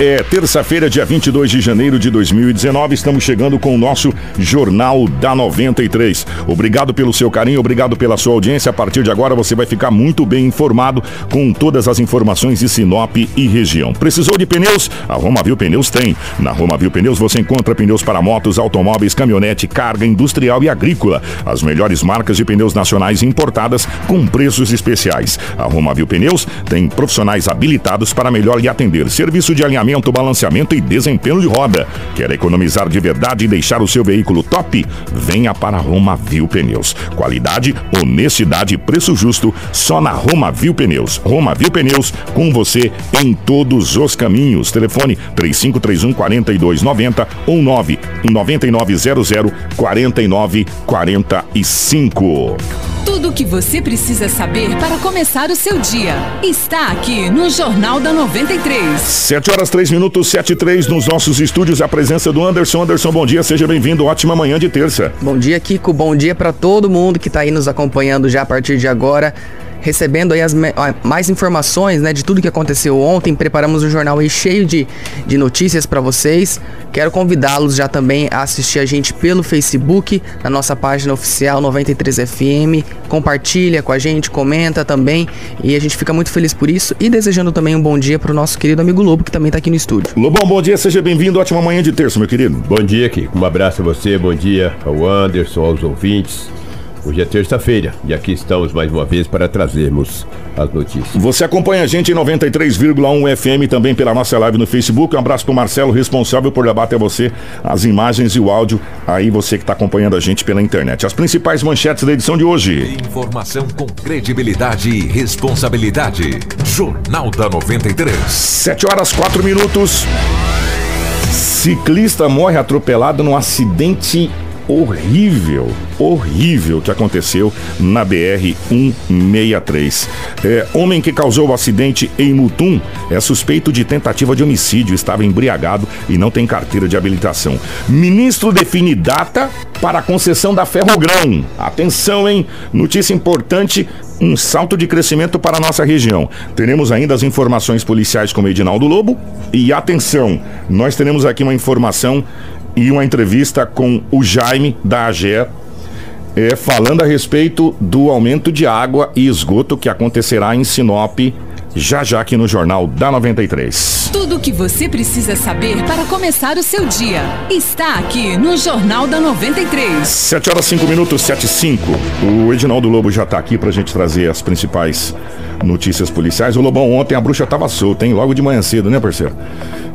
é terça-feira, dia 22 de janeiro de 2019. Estamos chegando com o nosso Jornal da 93. Obrigado pelo seu carinho, obrigado pela sua audiência. A partir de agora você vai ficar muito bem informado com todas as informações de Sinop e região. Precisou de pneus? A Romavil Pneus tem. Na Romavil Pneus você encontra pneus para motos, automóveis, caminhonete, carga industrial e agrícola. As melhores marcas de pneus nacionais importadas com preços especiais. A Romavil Pneus tem profissionais habilitados para melhor lhe atender serviço de alinhamento, balanceamento e desempenho de roda. Quer economizar de verdade e deixar o seu veículo top? Venha para Roma Viu Pneus. Qualidade, honestidade e preço justo só na Roma Viu Pneus. Roma Viu Pneus com você em todos os caminhos. Telefone 3531 4290 ou 9 9900 4945. Tudo o que você precisa saber para começar o seu dia está aqui no Jornal da 93. 7 horas 3 minutos, 7 e 3 nos nossos estúdios. A presença do Anderson. Anderson, bom dia, seja bem-vindo. Ótima manhã de terça. Bom dia, Kiko. Bom dia para todo mundo que está aí nos acompanhando já a partir de agora recebendo aí as mais informações, né, de tudo que aconteceu ontem. Preparamos um jornal aí cheio de, de notícias para vocês. Quero convidá-los já também a assistir a gente pelo Facebook, na nossa página oficial 93FM. Compartilha com a gente, comenta também. E a gente fica muito feliz por isso. E desejando também um bom dia para o nosso querido amigo Lobo, que também está aqui no estúdio. Lobão, bom dia, seja bem-vindo. Ótima manhã de terça, meu querido. Bom dia, Kiko. Um abraço a você, bom dia ao Anderson, aos ouvintes. Hoje é terça-feira e aqui estamos mais uma vez para trazermos as notícias. Você acompanha a gente em 93,1 FM também pela nossa live no Facebook. Um abraço para o Marcelo, responsável por levar até você as imagens e o áudio. Aí você que está acompanhando a gente pela internet. As principais manchetes da edição de hoje. Informação com credibilidade e responsabilidade. Jornal da 93. 7 horas 4 minutos. Ciclista morre atropelado num acidente horrível, horrível que aconteceu na BR 163. É, homem que causou o acidente em Mutum é suspeito de tentativa de homicídio, estava embriagado e não tem carteira de habilitação. Ministro define data para a concessão da Ferrogrão. Atenção, hein? Notícia importante um salto de crescimento para a nossa região. Teremos ainda as informações policiais com o Edinaldo Lobo. E atenção, nós teremos aqui uma informação e uma entrevista com o Jaime da AGE, é, falando a respeito do aumento de água e esgoto que acontecerá em Sinop já já aqui no Jornal da 93. Tudo o que você precisa saber para começar o seu dia está aqui no Jornal da 93. 7 horas 5 minutos, 7 e 5. O Edinaldo Lobo já está aqui para a gente trazer as principais notícias policiais. O Lobão, ontem a bruxa estava solta, hein? Logo de manhã cedo, né, parceiro?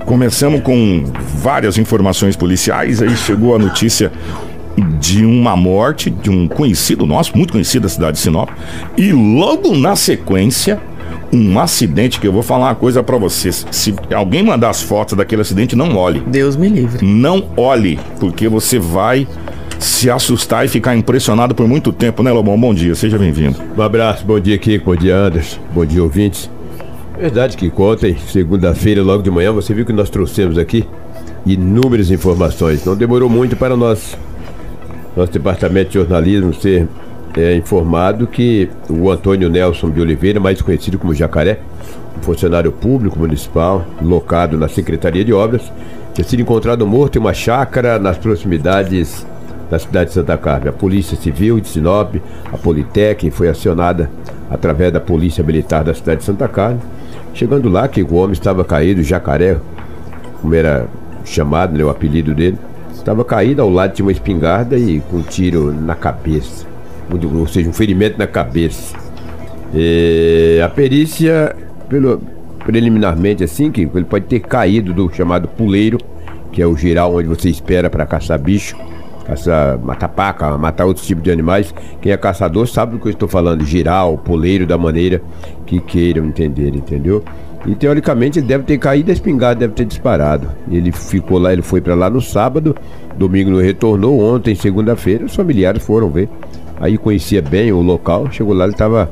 Começamos com várias informações policiais, aí chegou a notícia de uma morte de um conhecido nosso, muito conhecido da cidade de Sinop, e logo na sequência um acidente que eu vou falar uma coisa para vocês. Se alguém mandar as fotos daquele acidente, não olhe. Deus me livre. Não olhe, porque você vai se assustar e ficar impressionado por muito tempo, né, Lobão? Bom dia, seja bem-vindo. Um abraço, bom dia, Kiko, bom dia, Anderson, bom dia, ouvintes. Verdade que ontem, segunda-feira, logo de manhã, você viu que nós trouxemos aqui inúmeras informações. Não demorou muito para nós, nosso departamento de jornalismo ser é, informado que o Antônio Nelson de Oliveira, mais conhecido como Jacaré, um funcionário público municipal, locado na Secretaria de Obras, tinha sido encontrado morto em uma chácara nas proximidades da cidade de Santa Carmen. A Polícia Civil de Sinop, a Politec, foi acionada através da Polícia Militar da cidade de Santa Carmen Chegando lá, que o homem estava caído, jacaré, como era chamado, né, o apelido dele, estava caído ao lado de uma espingarda e com um tiro na cabeça, ou seja, um ferimento na cabeça. E a perícia, pelo, preliminarmente assim, que ele pode ter caído do chamado puleiro, que é o geral onde você espera para caçar bicho. Caçar, matar paca, matar outros tipos de animais. Quem é caçador sabe do que eu estou falando, girar o poleiro da maneira que queiram entender, entendeu? E teoricamente ele deve ter caído a espingarda, deve ter disparado. Ele ficou lá, ele foi para lá no sábado, domingo não retornou, ontem, segunda-feira, os familiares foram ver. Aí conhecia bem o local, chegou lá, ele estava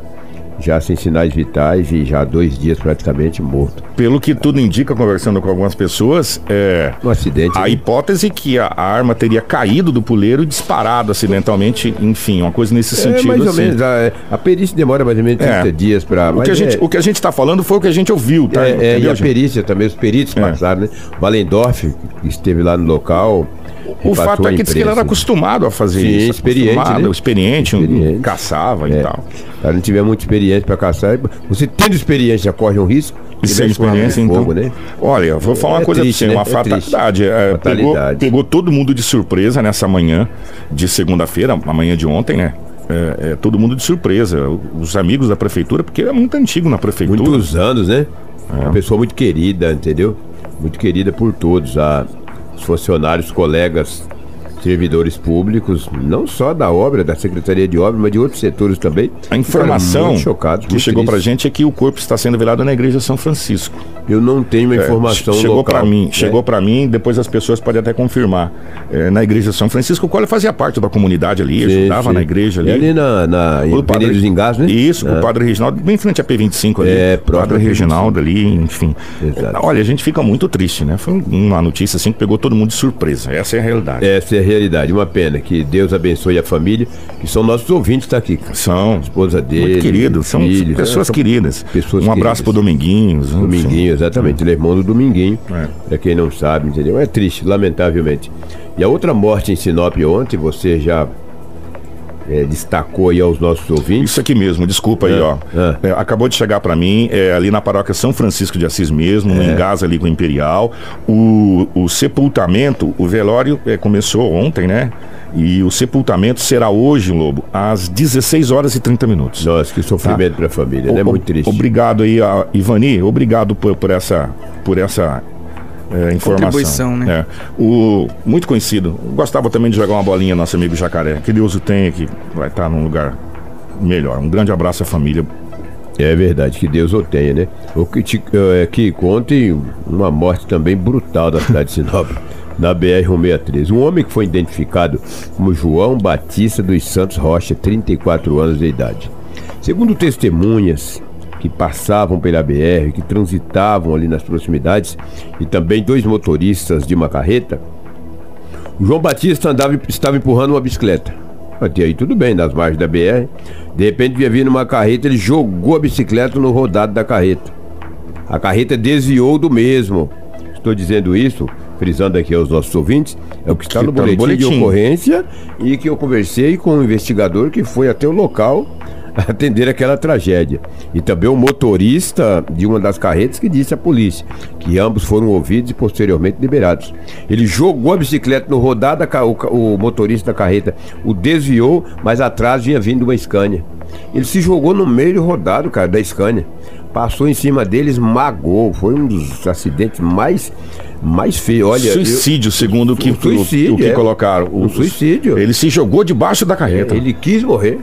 já sem sinais vitais e já dois dias praticamente morto. Pelo que tudo indica, conversando com algumas pessoas, é. Um acidente. A né? hipótese que a, arma teria caído do puleiro e disparado acidentalmente, enfim, uma coisa nesse É, sentido. mais ou assim. menos. A, a perícia demora mais ou menos 30 É. dias para. O que, a gente, o que a gente tá falando foi o que a gente ouviu, tá? É, é, e a gente? perícia também, os peritos É. passaram, né? Valendorf, que esteve lá no local. O fato é que que ele era imprensa. acostumado a fazer Sim, isso. experiente, né? experiente, um- Experiente. caçava e É. tal. Se não tiver muita experiência para caçar, você tendo experiência corre um risco. E sem experiência, então. fogo, né? Olha, vou falar uma É coisa triste, pra você, né? uma É fatalidade. É, pegou, Fatalidade. pegou todo mundo de surpresa nessa manhã de segunda-feira, a manhã de ontem, né? É, é, todo mundo de surpresa. Os amigos da prefeitura, porque ele é muito antigo na prefeitura. Muitos anos, né? É. Uma pessoa muito querida, entendeu? Muito querida por todos. A, os funcionários, colegas, servidores públicos, não só da obra, da Secretaria de Obra, mas de outros setores também. A informação chocados, que chegou pra tristes. gente é que o corpo está sendo velado na igreja São Francisco. Eu não tenho uma É, informação chegou local. para mim, né? chegou para mim, depois as pessoas podem até confirmar. É, na igreja São Francisco, o qual ele fazia parte da comunidade ali, Sim, ajudava sim. na igreja ali. É ali na, na O padre- dos Engás, né? Isso, É. o padre Reginaldo, bem em frente à P25 ali. É, o próximo padre à P25. Reginaldo ali, enfim. Exato. Olha, a gente fica muito triste, né? Foi uma notícia assim que pegou todo mundo de surpresa. Essa é a realidade. Essa é a realidade. Uma pena. Que Deus abençoe a família, que são nossos ouvintes, tá aqui. São Esposa dele. muito queridos, são filhos, pessoas né? Queridas. pessoas um abraço queridas. pro Dominguinhos. Dominguinho, exatamente. Ele é irmão do Dominguinho. É. Pra quem não sabe, entendeu? É triste, lamentavelmente. E a outra morte em Sinop ontem, você já é, destacou aí aos nossos ouvintes. Isso aqui mesmo, desculpa aí, É, ó. é. É, acabou de chegar pra mim, é, ali na paróquia São Francisco de Assis mesmo, É. no Engás ali com o Imperial. O, o sepultamento, o velório começou ontem, né? E o sepultamento será hoje, Lobo, às 16 horas e 30 minutos. Nossa, que sofrimento pra família, né? O- Muito triste. Obrigado aí, a Ivani, obrigado por, por essa, por essa é, informação. Contribuição, né? É. O, muito conhecido. Gostava também de jogar uma bolinha, nosso amigo Jacaré. Que Deus o tenha, que vai estar num lugar melhor. Um grande abraço à família. É verdade, que Deus o tenha, né? O que, te, é, que ontem uma morte também brutal da cidade de Sinop, na BR-163. Um homem que foi identificado como João Batista dos Santos Rocha, 34 anos de idade. Segundo testemunhas que passavam pela BR, que transitavam ali nas proximidades, e também dois motoristas de uma carreta, o João Batista andava, estava empurrando uma bicicleta. Até aí tudo bem, nas margens da BR. De repente vinha vindo uma carreta, ele jogou a bicicleta no rodado da carreta. A carreta desviou do mesmo. Estou dizendo isso, frisando aqui aos nossos ouvintes, é o que está Que no tá no boletim, de boletim. ocorrência e que eu conversei com o investigador que foi até o local atender aquela tragédia. E também o motorista de uma das carretas que disse à polícia que ambos foram ouvidos e posteriormente liberados. Ele jogou a bicicleta no rodado, o, o motorista da carreta o desviou, mas atrás vinha vindo uma Scania. Ele se jogou no meio do rodado, cara, da Scania. Passou em cima dele, esmagou. Foi um dos acidentes mais, mais feios. Olha, eu- suicídio, segundo o que, Um suicídio, o que é. colocaram. Um O- suicídio. Ele se jogou debaixo da carreta. ele quis morrer.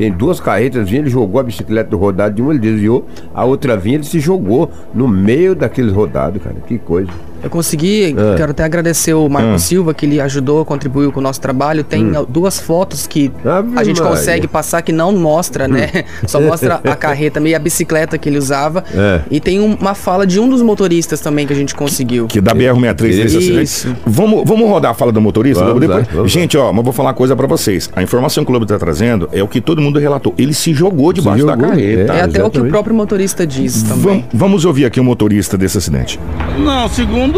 Tem duas carretas vinha, ele jogou a bicicleta do rodado de uma, ele desviou, a outra vinha, ele se jogou no meio daqueles rodados, cara. Que coisa. Eu consegui, Ah. quero até agradecer o Marco Ah. Silva, que ele ajudou, contribuiu com o nosso trabalho. Tem duas fotos que Hum. Ave a gente Maria. consegue passar que não mostra, né? Só mostra a carreta, meio a bicicleta que ele usava. É. E tem um- uma fala de um dos motoristas também que a gente conseguiu. Que da BR-63 desse acidente. Isso. Vamos, vamos rodar a fala do motorista? Vamos Lobo? lá, vamos Gente, ó, mas vou falar uma coisa pra vocês. A informação que o Lobo tá trazendo é o que todo mundo relatou. Ele se jogou debaixo da jogou, carreta. É até o que o próprio motorista diz também. Vam- vamos ouvir aqui o motorista desse acidente. Não, segundo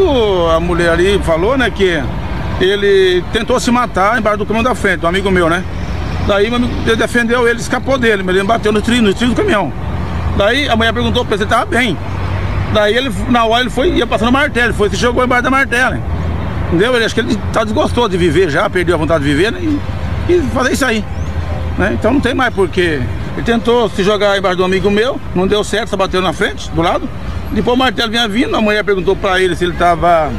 a mulher ali falou, né, que ele tentou se matar embaixo do caminhão da frente, um amigo meu, né? Daí ele defendeu ele, escapou dele, mas ele bateu no trilho, no trilho do caminhão. Daí a mulher perguntou pra ele se ele bem. Daí ele, na hora ele foi, ia passando martelo, foi, se jogou embaixo da martela. Entendeu? Ele acho que ele tá desgostou de viver já, perdeu a vontade de viver, né? E, e fazer isso aí. Né? Então não tem mais porquê. Ele tentou se jogar embaixo do amigo meu, não deu certo, só bateu na frente, do lado. Depois o martelo vinha vindo, a mulher perguntou pra ele se ele tava,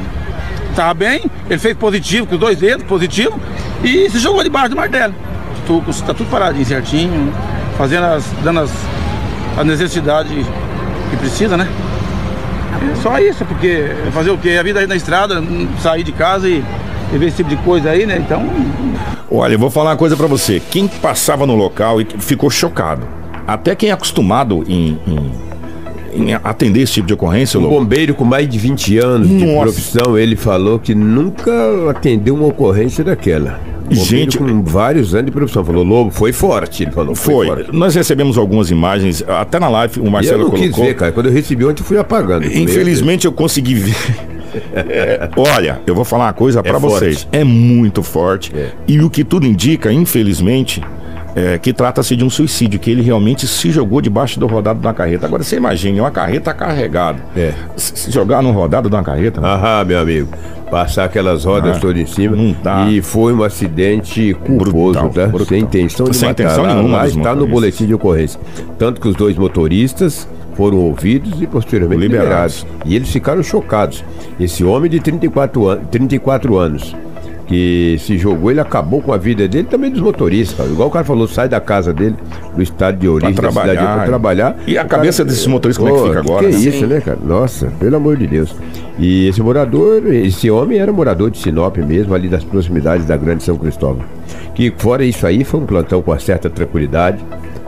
tava bem. Ele fez positivo, com os dois dedos, positivo. e se jogou debaixo do martelo. Está tudo paradinho certinho, fazendo as, dando as, as necessidades que precisa, né? É só isso, porque fazer o quê? A vida aí na estrada, sair de casa e ver esse tipo de coisa aí, né? Então. Olha, eu vou falar uma coisa para você. Quem passava no local e ficou chocado. Até quem é acostumado em, em em atender esse tipo de ocorrência, Um bombeiro com mais de 20 anos de Nossa. profissão, ele falou que nunca atendeu uma ocorrência daquela. Um bombeiro Gente- com vários anos de profissão. Falou, Lobo, foi forte. Ele falou, foi, Foi. forte. Nós recebemos algumas imagens, até na live o E eu Marcelo não quis colocou. ver, cara. Quando eu recebi ontem, eu fui apagando. Infelizmente eu consegui ver. É, olha, eu vou falar uma coisa pra forte. vocês. É muito forte. É. E o que tudo indica, infelizmente, é que trata-se de um suicídio, que ele realmente se jogou debaixo do rodado da carreta. Agora você imagine, uma carreta carregada. É. Se jogar no rodado de uma carreta. Ah, meu amigo. Passar aquelas rodas Ah, todas em cima. não dá. E foi um acidente culposo, Brutal, tá? brutal. Sem intenção de Sem matar. intenção lá, nenhuma lá está no boletim de ocorrência. Tanto que os dois motoristas foram ouvidos e posteriormente Liberados. liberados. E eles ficaram chocados. Esse homem de 34, an 34 anos que se jogou, ele acabou com a vida dele também dos motoristas. cara. Igual o cara falou, sai da casa dele, do estado de origem, da cidade trabalhar. para trabalhar. E a cabeça desses motoristas, como é que fica agora, Que né? isso, né, cara? Nossa, pelo amor de Deus. E esse morador, esse homem era morador de Sinop mesmo, ali das proximidades da Grande São Cristóvão. Que fora isso aí, foi um plantão com uma certa tranquilidade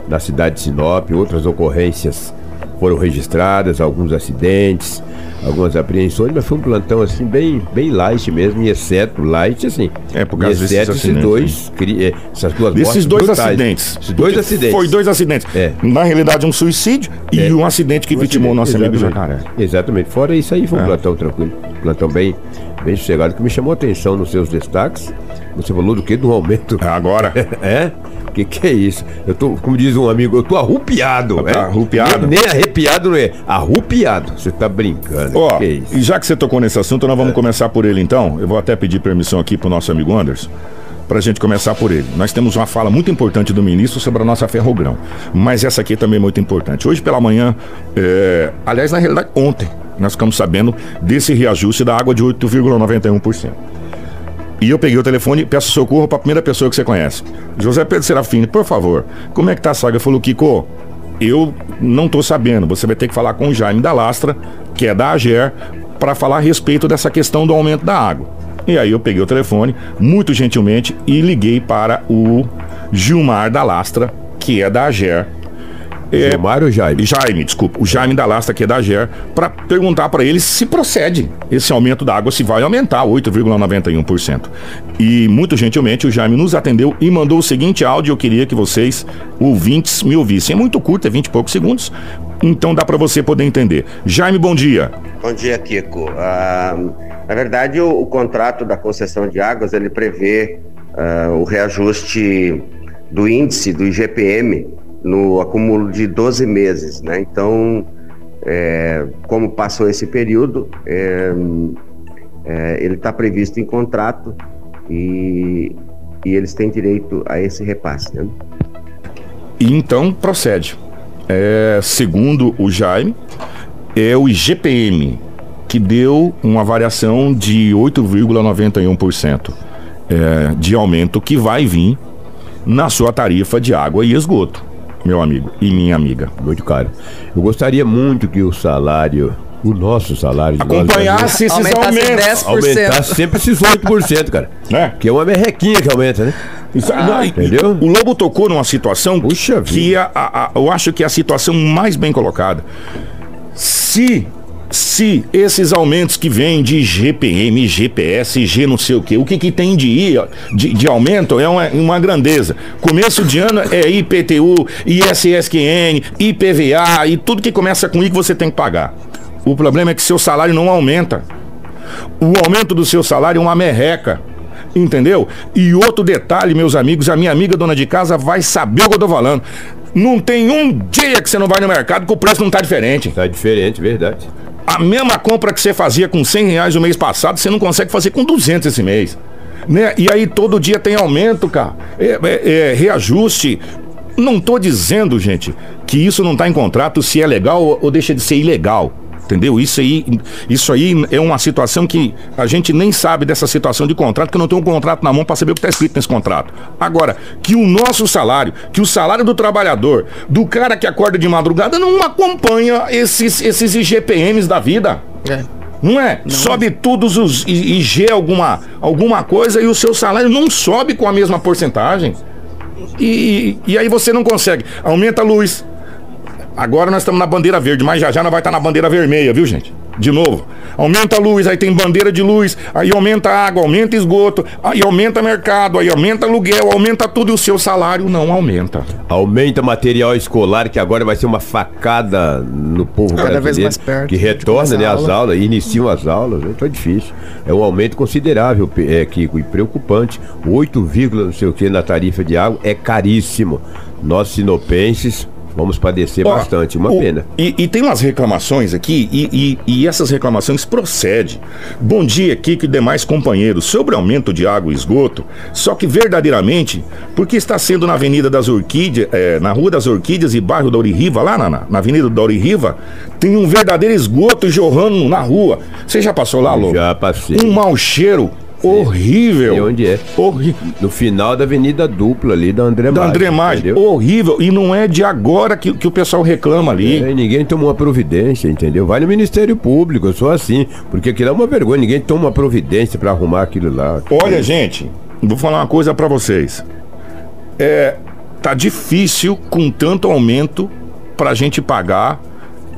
na cidade de Sinop, outras ocorrências foram registradas, alguns acidentes, algumas apreensões, mas foi um plantão assim bem, bem light mesmo, e exceto light assim. É, por e causa desses exceto esses acidentes, dois, eh, essas duas Desses dois brutais. acidentes. Esses dois acidentes. Foi dois acidentes. É. Na realidade, um suicídio e É. um acidente que vitimou o nosso amigo Exatamente. Jacaré. Exatamente. Fora isso aí, foi um É. plantão tranquilo. Plantão bem, bem sossegado, que me chamou a atenção nos seus destaques. Você falou do que? Do aumento. Agora. É? Que que é isso? Eu tô, como diz um amigo, eu tô arrupiado. Tá é? arrupiado? Nem, nem arrepiado não é. Arrupiado. Você tá brincando. Ó, que é isso? e já que você tocou nesse assunto, nós vamos começar por ele então. Eu vou até pedir permissão aqui pro nosso amigo Anderson. Pra gente começar por ele. Nós temos uma fala muito importante do ministro sobre a nossa ferrogrão. Mas essa aqui também é muito importante. Hoje pela manhã, é, aliás, na realidade, ontem, nós ficamos sabendo desse reajuste da água de 8,91%. E eu peguei o telefone e peço socorro para a primeira pessoa que você conhece. José Pedro Serafini, por favor, como é que tá a saga? Falou, Kiko, eu não tô sabendo. Você vai ter que falar com o Jaime da Lastra, que é da AGER, para falar a respeito dessa questão do aumento da água. E aí eu peguei o telefone, muito gentilmente, e liguei para o Gilmar da Lastra, que é da AGER. É, Gilmar ou Jaime? Jaime, desculpa, o Jaime da Lasta, que é da GER, para perguntar para ele se procede esse aumento da água, se vai aumentar 8,91%. E muito gentilmente o Jaime nos atendeu e mandou o seguinte áudio, eu queria que vocês, ouvintes, me ouvissem. É muito curto, é 20 e poucos segundos, então dá para você poder entender. Jaime, bom dia. Bom dia, Kiko. Ah, na verdade, o, o contrato da concessão de águas ele prevê ah, o reajuste do índice do IGPM no acúmulo de 12 meses, né? Então, é, como passou esse período, é, é, ele está previsto em contrato e, e eles têm direito a esse repasse, né? Então procede. É, segundo o Jaime, é o IGPM que deu uma variação de 8,91% é, de aumento que vai vir na sua tarifa de água e esgoto, meu amigo e minha amiga. Muito caro. Eu gostaria muito que o salário, o nosso salário... Acompanhasse esses Aumentasse aumentos. 10%. Aumentar sempre esses 8%, cara. Né? Que é uma merrequinha que aumenta, né? Isso- não, e- entendeu? O Lobo tocou numa situação Puxa que é a- a- eu acho que é a situação mais bem colocada. Se se esses aumentos que vêm de GPM, GPS, G não sei o que, o que, que tem de, I, de, de aumento é uma, uma grandeza. Começo de ano é IPTU, ISSQN, IPVA e tudo que começa com I que você tem que pagar. O problema é que seu salário não aumenta. O aumento do seu salário é uma merreca. Entendeu? E outro detalhe, meus amigos, a minha amiga dona de casa vai saber o que eu tô falando. Não tem um dia que você não vai no mercado que o preço não tá diferente. Tá diferente, verdade. A mesma compra que você fazia com 100 reais no mês passado, você não consegue fazer com 200 esse mês. Né? E aí todo dia tem aumento, cara. É, é- é reajuste. Não tô dizendo, gente, que isso não tá em contrato se é legal ou deixa de ser ilegal. Entendeu? Isso aí, isso aí é uma situação que a gente nem sabe dessa situação de contrato, que não tem um contrato na mão para saber o que está escrito nesse contrato. Agora, que o nosso salário, que o salário do trabalhador, do cara que acorda de madrugada, não acompanha esses, esses IGPMs da vida. É. Não é? Não. Sobe todos os IG alguma, alguma coisa e o seu salário não sobe com a mesma porcentagem. E, e, e aí você não consegue. Aumenta a luz, Agora nós estamos na bandeira verde, mas já já nós vai estar na bandeira vermelha, viu, gente? De novo. Aumenta a luz, aí tem bandeira de luz, aí aumenta a água, aumenta esgoto, aí aumenta mercado, aí aumenta aluguel, aumenta tudo e o seu salário não aumenta. Aumenta material escolar, que agora vai ser uma facada no povo Cada brasileiro. Vez mais perto, que retorna né, as aulas, iniciam as aulas, então é difícil. É um aumento considerável, é, Kiko, e preocupante. 8, não sei o que na tarifa de água é caríssimo. Nós sinopenses Vamos padecer Ó, bastante, uma o, pena. E, e, tem umas reclamações aqui, e, e, e, essas reclamações procedem. Bom dia, Kiko e demais companheiros. Sobre aumento de água e esgoto, só que verdadeiramente, porque está sendo na Avenida das Orquídeas, é, na Rua das Orquídeas e bairro da Oririva, lá na, na Avenida da Oririva, tem um verdadeiro esgoto jorrando na rua. Você já passou lá, Lô? Já passei. Um mau cheiro Horrível. E onde é? Horrível. No final da Avenida Dupla ali da André Da André Maggi. Horrível. E não é de agora que, que o pessoal reclama ali. É, ninguém tomou uma providência, entendeu? Vai no Ministério Público, eu sou assim. Porque aquilo é uma vergonha. Ninguém toma uma providência para arrumar aquilo lá. Olha, gente, vou falar uma coisa para vocês. É, tá difícil com tanto aumento pra gente pagar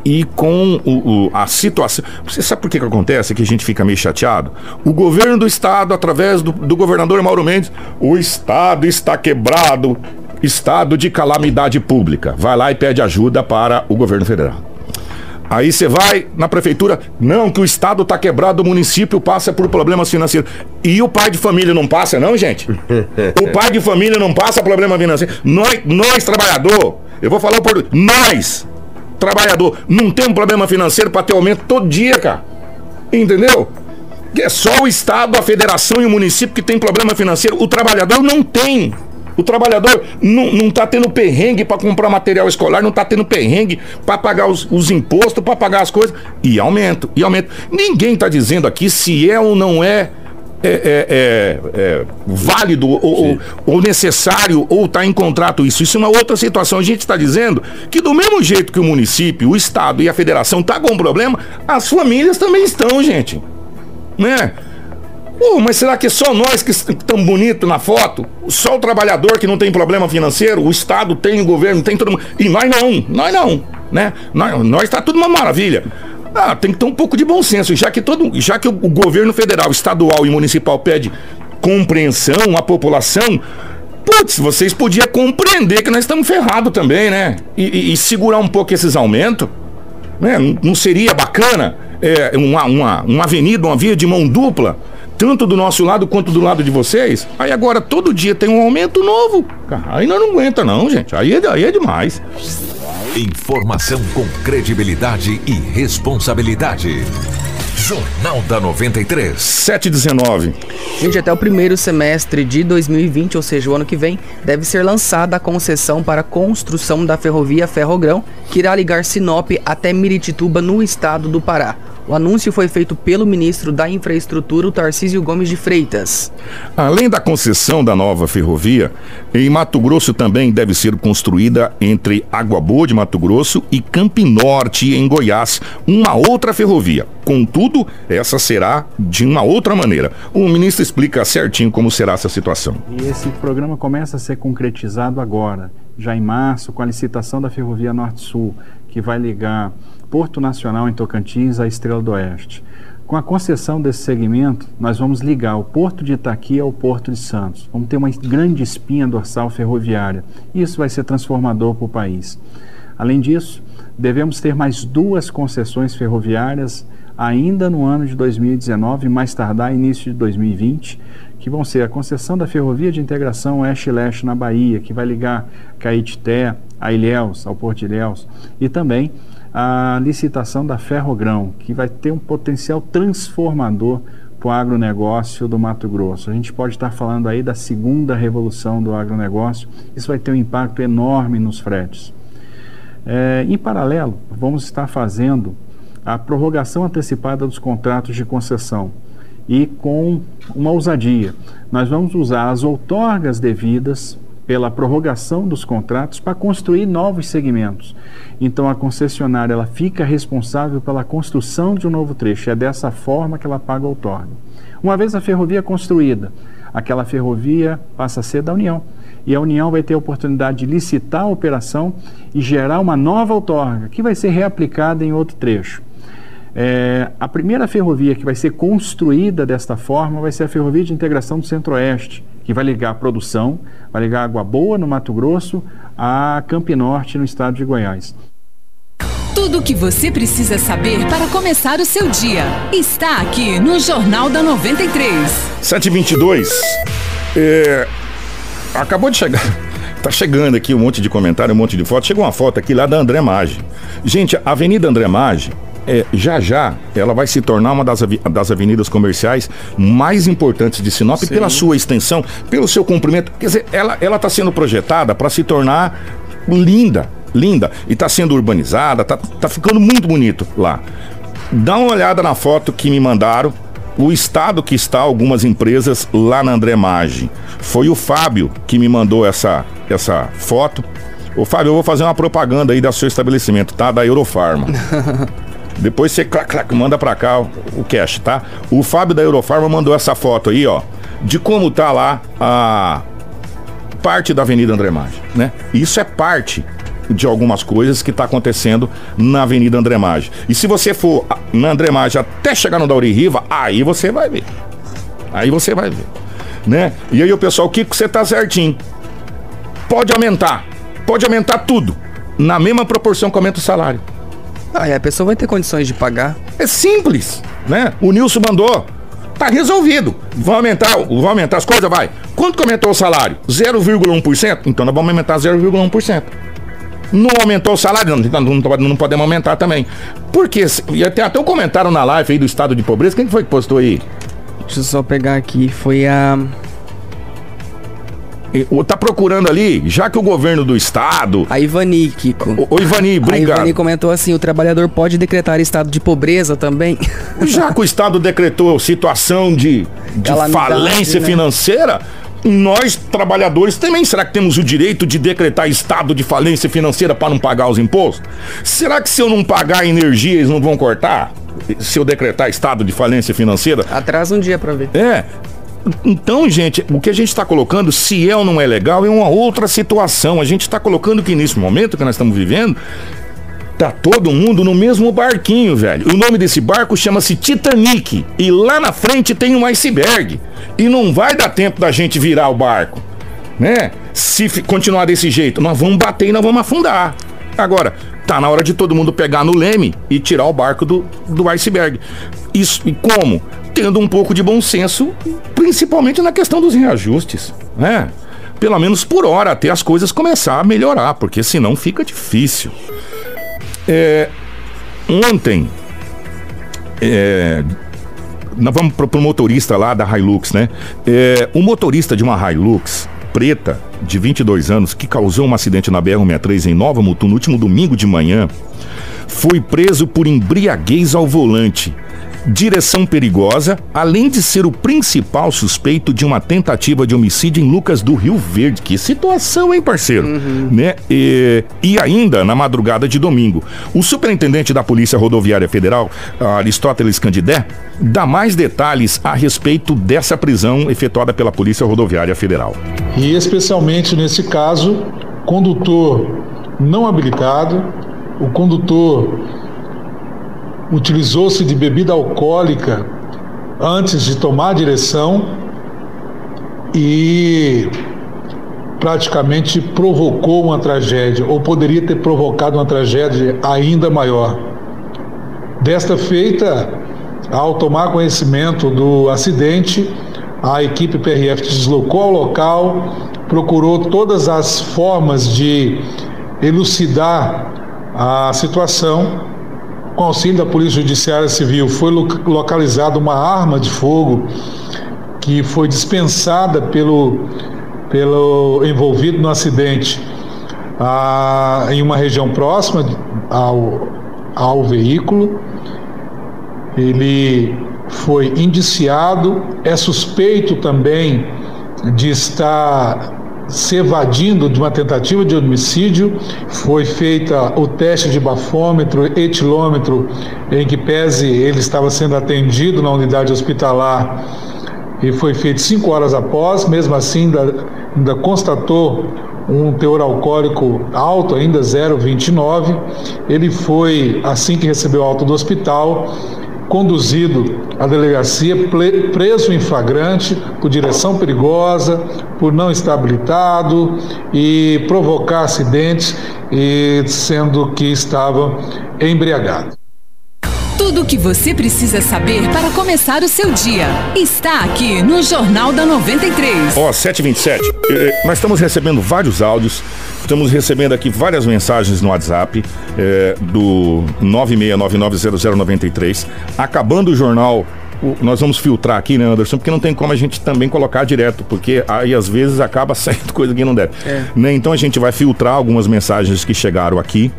e com o, o, a situação. Você sabe por que, que acontece que a gente fica meio chateado? O governo do estado, através do, do governador Mauro Mendes, o estado está quebrado, estado de calamidade pública. Vai lá e pede ajuda para o governo federal. Aí você vai na prefeitura, não, que o estado está quebrado, o município passa por problemas financeiros. E o pai de família não passa, não, gente? o pai de família não passa problema financeiro. Nós, nós trabalhador, eu vou falar por nós, trabalhador não tem um problema financeiro para ter aumento todo dia, cara. Entendeu? É só o Estado, a federação e o município que tem problema financeiro. O trabalhador não tem. O trabalhador não, não tá tendo perrengue para comprar material escolar, não tá tendo perrengue para pagar os, os impostos, para pagar as coisas. E aumento, e aumento. Ninguém tá dizendo aqui se é ou não é é, é, é, é, válido ou, ou, ou, necessário ou está em contrato isso. Isso é uma outra situação. A gente está dizendo que do mesmo jeito que o município, o estado e a federação tá com um problema, as famílias também estão, gente. Né? Mas será que é só nós que estamos bonitos na foto? Só o trabalhador que não tem problema financeiro? O Estado tem, o governo tem, todo mundo. E nós não, nós não, né? Nós, nós está tudo uma maravilha. Ah, tem que ter um pouco de bom senso, já que todo, já que o, governo federal, estadual e municipal pede compreensão à população, putz, vocês podiam compreender que nós estamos ferrados também, né? E, e, e, segurar um pouco esses aumentos, né? Não seria bacana é, uma, uma, uma avenida, uma via de mão dupla, tanto do nosso lado quanto do lado de vocês? Aí agora todo dia tem um aumento novo. Aí nós não aguenta não, gente. Aí é, aí é demais. Informação com credibilidade e responsabilidade. Jornal da 93. 719. Gente, até o primeiro semestre de 2020, ou seja, o ano que vem, deve ser lançada a concessão para a construção da ferrovia Ferrogrão, que irá ligar Sinop até Miritituba, no estado do Pará. O anúncio foi feito pelo ministro da Infraestrutura, o Tarcísio Gomes de Freitas. Além da concessão da nova ferrovia, em Mato Grosso também deve ser construída entre Água Boa de Mato Grosso e Campinorte, em Goiás, uma outra ferrovia. Contudo, essa será de uma outra maneira. O ministro explica certinho como será essa situação. E esse programa começa a ser concretizado agora, já em março, com a licitação da Ferrovia Norte-Sul, que vai ligar Porto Nacional em Tocantins à Estrela do Oeste. Com a concessão desse segmento, nós vamos ligar o Porto de Itaqui ao Porto de Santos. Vamos ter uma grande espinha dorsal ferroviária. Isso vai ser transformador para o país. Além disso, devemos ter mais duas concessões ferroviárias ainda no ano de 2019, mais tardar início de 2020, que vão ser a concessão da Ferrovia de Integração Oeste-Leste na Bahia, que vai ligar Caetité a Ilhéus, ao Porto de Ilhéus, e também a licitação da Ferrogrão, que vai ter um potencial transformador para o agronegócio do Mato Grosso. A gente pode estar falando aí da segunda revolução do agronegócio, isso vai ter um impacto enorme nos fretes. É, em paralelo, vamos estar fazendo a prorrogação antecipada dos contratos de concessão e com uma ousadia. Nós vamos usar as outorgas devidas pela prorrogação dos contratos para construir novos segmentos. Então a concessionária ela fica responsável pela construção de um novo trecho. É dessa forma que ela paga a outorga. Uma vez a ferrovia construída, aquela ferrovia passa a ser da União. E a União vai ter a oportunidade de licitar a operação e gerar uma nova outorga, que vai ser reaplicada em outro trecho. É, a primeira ferrovia que vai ser construída desta forma vai ser a Ferrovia de Integração do Centro-Oeste, que vai ligar a produção, vai ligar Água Boa, no Mato Grosso, a Campinorte, no estado de Goiás. Tudo o que você precisa saber para começar o seu dia está aqui no Jornal da 93. 722. É, acabou de chegar. Tá chegando aqui um monte de comentário, um monte de foto. Chegou uma foto aqui lá da André Maggi. Gente, a Avenida André Maggi, é, já já ela vai se tornar uma das, das avenidas comerciais mais importantes de Sinop Sim. pela sua extensão, pelo seu comprimento. Quer dizer, ela está sendo projetada para se tornar linda, linda. E está sendo urbanizada, tá, tá ficando muito bonito lá. Dá uma olhada na foto que me mandaram. O estado que está algumas empresas lá na André Maggi. Foi o Fábio que me mandou essa, essa foto. Ô Fábio, eu vou fazer uma propaganda aí do seu estabelecimento, tá? Da Eurofarma. Depois você clac, clac, manda pra cá o, o cash, tá? O Fábio da Eurofarma mandou essa foto aí, ó, de como tá lá a parte da Avenida André Maggi, né? Isso é parte de algumas coisas que está acontecendo na Avenida André Maggi. E se você for na André Maggi até chegar no Dauri Riva, aí você vai ver. Aí você vai ver, né? E aí o pessoal, o que você tá certinho? Pode aumentar, pode aumentar tudo, na mesma proporção que aumenta o salário. Ah, e a pessoa vai ter condições de pagar. É simples, né? O Nilson mandou. Tá resolvido. Vão aumentar, vão aumentar as coisas, vai. Quanto que aumentou o salário? 0,1%? Então nós vamos aumentar 0,1%. Não aumentou o salário? Não, então não, não podemos aumentar também. Porque, e tem até um comentário na live aí do estado de pobreza. Quem foi que postou aí? Deixa eu só pegar aqui. Foi a. Tá procurando ali, já que o governo do estado. A Ivani, Kiko. O, o Ivani, obrigado. A Ivani comentou assim: o trabalhador pode decretar estado de pobreza também. Já que o estado decretou situação de, de falência né? financeira, nós, trabalhadores, também será que temos o direito de decretar estado de falência financeira para não pagar os impostos? Será que se eu não pagar a energia, eles não vão cortar? Se eu decretar estado de falência financeira? Atrasa um dia para ver. É. Então, gente, o que a gente está colocando, se é ou não é legal, é uma outra situação. A gente está colocando que nesse momento que nós estamos vivendo, tá todo mundo no mesmo barquinho, velho. O nome desse barco chama-se Titanic. E lá na frente tem um iceberg. E não vai dar tempo da gente virar o barco. Né? Se continuar desse jeito, nós vamos bater e nós vamos afundar. Agora, tá na hora de todo mundo pegar no leme e tirar o barco do, do iceberg. Isso, e como? Tendo um pouco de bom senso, principalmente na questão dos reajustes, né? Pelo menos por hora, até as coisas começar a melhorar, porque senão fica difícil. É, ontem, é, nós vamos para o motorista lá da Hilux, né? É, motorista de uma Hilux preta, de 22 anos, que causou um acidente na BR-163 em Nova Mutum no último domingo de manhã, foi preso por embriaguez ao volante direção perigosa, além de ser o principal suspeito de uma tentativa de homicídio em Lucas do Rio Verde. Que situação, hein, parceiro? Uhum. Né? E, e, ainda, na madrugada de domingo, o superintendente da Polícia Rodoviária Federal, Aristóteles Candidé, dá mais detalhes a respeito dessa prisão efetuada pela Polícia Rodoviária Federal. E especialmente nesse caso, condutor não habilitado, o condutor utilizou-se de bebida alcoólica antes de tomar a direção e praticamente provocou uma tragédia, ou poderia ter provocado uma tragédia ainda maior. Desta feita, ao tomar conhecimento do acidente, a equipe PRF deslocou ao local, procurou todas as formas de elucidar a situação com auxílio da Polícia Judiciária Civil, foi localizada uma arma de fogo que foi dispensada pelo, pelo envolvido no acidente em uma região próxima ao, ao veículo. Ele foi indiciado, é suspeito também de estar se evadindo de uma tentativa de homicídio. Foi feita o teste de bafômetro, etilômetro, em que pese ele estava sendo atendido na unidade hospitalar e foi feito cinco horas após, mesmo assim ainda, ainda constatou um teor alcoólico alto, ainda 0,29. Ele foi, assim que recebeu alta do hospital, conduzido à delegacia, preso em flagrante por direção perigosa, por não estar habilitado e provocar acidentes, e sendo que estava embriagado. Tudo o que você precisa saber para começar o seu dia está aqui no Jornal da 93. Ó, oh, 727. Nós estamos recebendo vários áudios, estamos recebendo aqui várias mensagens no WhatsApp é, do 96990093. Acabando o jornal nós vamos filtrar aqui, né, Anderson? Porque não tem como a gente também colocar direto, porque aí às vezes acaba saindo coisa que não deve. É. Né? Então a gente vai filtrar algumas mensagens que chegaram aqui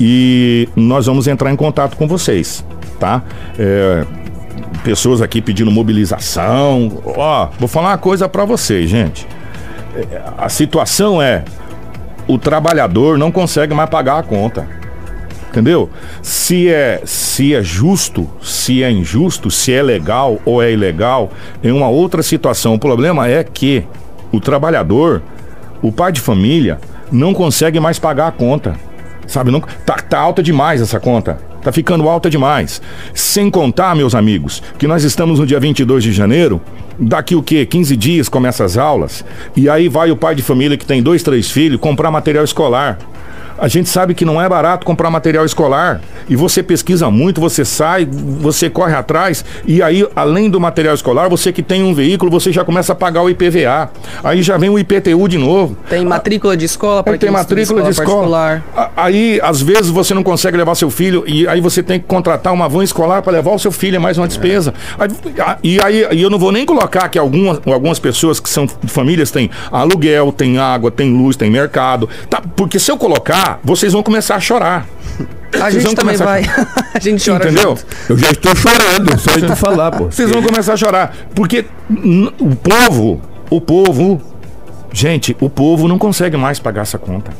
e nós vamos entrar em contato com vocês, tá? É, pessoas aqui pedindo mobilização. Ó, vou falar uma coisa para vocês, gente. É, a situação é o trabalhador não consegue mais pagar a conta. Entendeu? Se é, se é justo, se é injusto, se é legal ou é ilegal, em uma outra situação. O problema é que o trabalhador, o pai de família, não consegue mais pagar a conta. Sabe, não, tá, tá alta demais essa conta. Tá ficando alta demais. Sem contar, meus amigos, que nós estamos no dia 22 de janeiro, daqui o quê? 15 dias começa as aulas, e aí vai o pai de família que tem dois, três filhos comprar material escolar. A gente sabe que não é barato comprar material escolar. E você pesquisa muito, você sai, você corre atrás. E aí, além do material escolar, você que tem um veículo, você já começa a pagar o IPVA. Aí já vem o IPTU de novo. Tem matrícula de escola para Tem matrícula de escola. De escola. Aí, às vezes, você não consegue levar seu filho. E aí você tem que contratar uma van escolar para levar o seu filho, é mais uma despesa. É. Aí, e aí eu não vou nem colocar que algumas, algumas pessoas que são famílias têm aluguel, tem água, tem luz, tem mercado. Tá, porque se eu colocar vocês vão começar a chorar. A vocês gente também vai. A... gente chora Entendeu? Junto. Eu já estou chorando, só de tu falar, pô. Vocês vão começar a chorar. Porque o povo, o povo, gente, o povo não consegue mais pagar essa conta.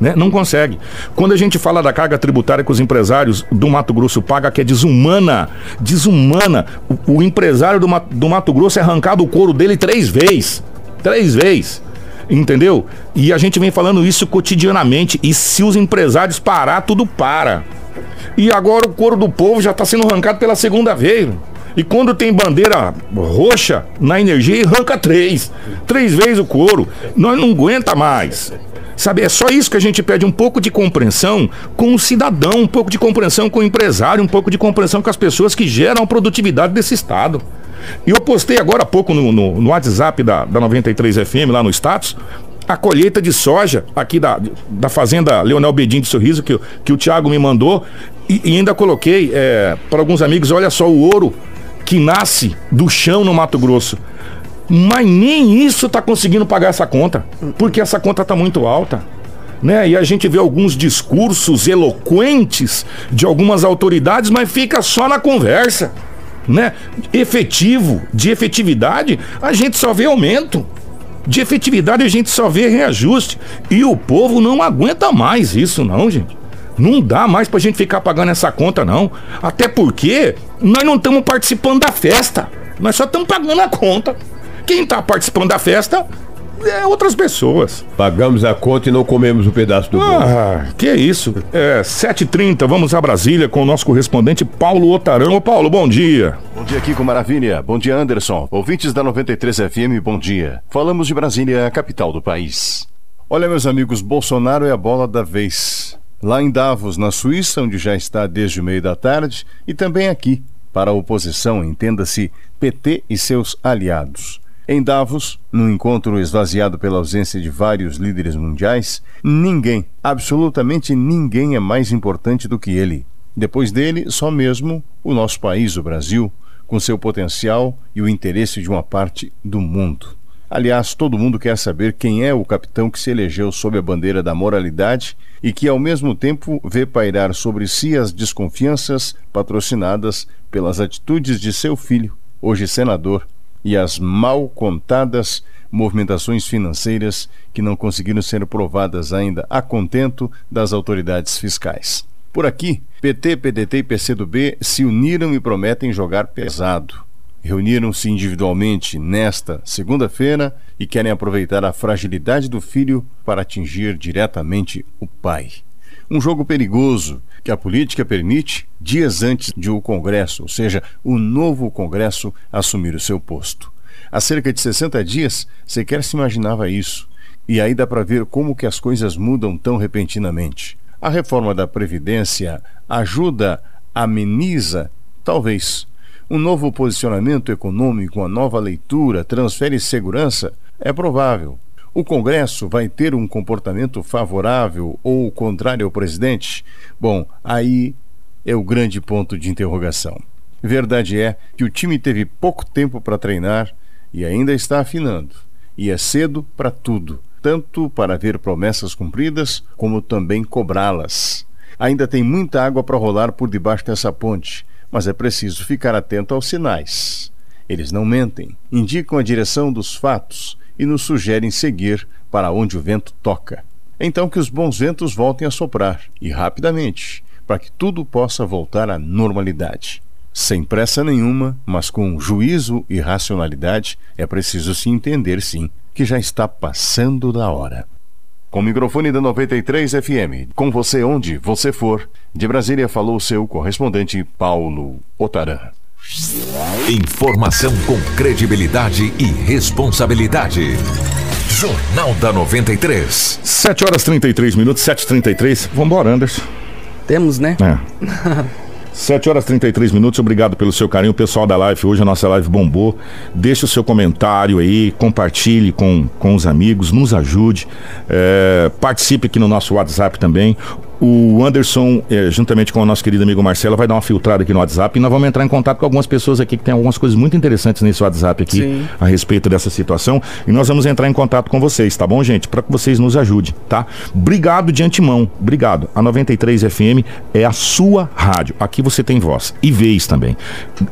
Né? Não consegue. Quando a gente fala da carga tributária que os empresários do Mato Grosso pagam, que é desumana, desumana, o, o empresário do, do Mato Grosso é arrancado o couro dele três vezes. Três vezes. Entendeu? E a gente vem falando isso cotidianamente. E se os empresários parar, tudo para. E agora o couro do povo já está sendo arrancado pela segunda vez. E quando tem bandeira roxa na energia, arranca três. Três vezes o couro. Nós não aguenta mais. Sabe, é só isso que a gente pede, um pouco de compreensão com o cidadão, um pouco de compreensão com o empresário, um pouco de compreensão com as pessoas que geram a produtividade desse Estado. E eu postei agora há pouco no, no, no WhatsApp da, da 93 FM, lá no status, a colheita de soja aqui da, da fazenda Leonel Bedin de Sorriso, que, que o Thiago me mandou, e, e ainda coloquei é, para alguns amigos: olha só o ouro que nasce do chão no Mato Grosso. Mas nem isso está conseguindo pagar essa conta, porque essa conta está muito alta. Né? E a gente vê alguns discursos eloquentes de algumas autoridades, mas fica só na conversa né, efetivo, de efetividade, a gente só vê aumento. De efetividade a gente só vê reajuste. E o povo não aguenta mais isso, não, gente. Não dá mais pra gente ficar pagando essa conta, não. Até porque nós não estamos participando da festa. Nós só estamos pagando a conta. Quem está participando da festa é, outras pessoas. Pagamos a conta e não comemos o um pedaço do bolo. Ah, que é isso. É 7h30, vamos a Brasília com o nosso correspondente Paulo Otarão. Ô Paulo, bom dia. Bom dia, Kiko Maravilha. Bom dia, Anderson. Ouvintes da 93 FM, bom dia. Falamos de Brasília, a capital do país. Olha, meus amigos, Bolsonaro é a bola da vez. Lá em Davos, na Suíça, onde já está desde o meio da tarde, e também aqui, para a oposição, entenda-se PT e seus aliados. Em Davos, num encontro esvaziado pela ausência de vários líderes mundiais, ninguém, absolutamente ninguém é mais importante do que ele. Depois dele, só mesmo o nosso país, o Brasil, com seu potencial e o interesse de uma parte do mundo. Aliás, todo mundo quer saber quem é o capitão que se elegeu sob a bandeira da moralidade e que, ao mesmo tempo, vê pairar sobre si as desconfianças patrocinadas pelas atitudes de seu filho, hoje senador, e as mal contadas movimentações financeiras que não conseguiram ser provadas ainda a contento das autoridades fiscais. Por aqui, PT, PDT e PCdoB se uniram e prometem jogar pesado reuniram-se individualmente nesta segunda-feira e querem aproveitar a fragilidade do filho para atingir diretamente o pai. Um jogo perigoso que a política permite dias antes de o Congresso, ou seja, o novo Congresso, assumir o seu posto. Há cerca de 60 dias, sequer se imaginava isso. E aí dá para ver como que as coisas mudam tão repentinamente. A reforma da Previdência ajuda, ameniza? Talvez. Um novo posicionamento econômico, uma nova leitura, transfere segurança? É provável. O Congresso vai ter um comportamento favorável ou contrário ao presidente? Bom, aí é o grande ponto de interrogação. Verdade é que o time teve pouco tempo para treinar e ainda está afinando. E é cedo para tudo, tanto para ver promessas cumpridas, como também cobrá-las. Ainda tem muita água para rolar por debaixo dessa ponte mas é preciso ficar atento aos sinais. Eles não mentem, indicam a direção dos fatos e nos sugerem seguir para onde o vento toca. Então que os bons ventos voltem a soprar, e rapidamente, para que tudo possa voltar à normalidade. Sem pressa nenhuma, mas com juízo e racionalidade, é preciso se entender, sim, que já está passando da hora. Com o microfone da 93 FM, com você onde você for, de Brasília falou seu correspondente Paulo Otaran. Informação com credibilidade e responsabilidade. Jornal da 93. 7 horas 33 minutos, 7h33. Vambora, Anderson. Temos, né? É. 7 horas 33 minutos, obrigado pelo seu carinho. Pessoal da live, hoje a nossa live bombou. Deixe o seu comentário aí, compartilhe com, com os amigos, nos ajude. É, participe aqui no nosso WhatsApp também. O Anderson, é, juntamente com o nosso querido amigo Marcelo, vai dar uma filtrada aqui no WhatsApp e nós vamos entrar em contato com algumas pessoas aqui que tem algumas coisas muito interessantes nesse WhatsApp aqui Sim. a respeito dessa situação. E nós vamos entrar em contato com vocês, tá bom, gente? Para que vocês nos ajudem, tá? Obrigado de antemão, obrigado. A 93 FM é a sua rádio. Aqui você tem voz e vez também.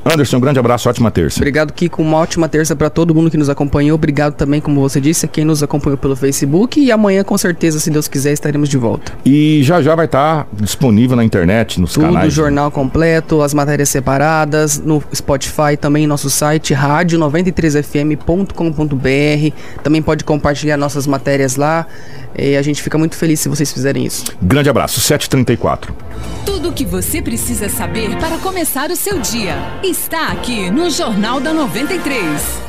Anderson, um grande abraço, ótima terça. Obrigado, Kiko. Uma ótima terça para todo mundo que nos acompanhou. Obrigado também, como você disse, a quem nos acompanhou pelo Facebook. E amanhã, com certeza, se Deus quiser, estaremos de volta. E já já vai estar disponível na internet, nos Tudo, canais. jornal completo, as matérias separadas, no Spotify, também em nosso site, rádio93fm.com.br. Também pode compartilhar nossas matérias lá. E a gente fica muito feliz se vocês fizerem isso. Grande abraço, 734. Tudo o que você precisa saber para começar o seu dia está aqui no Jornal da 93.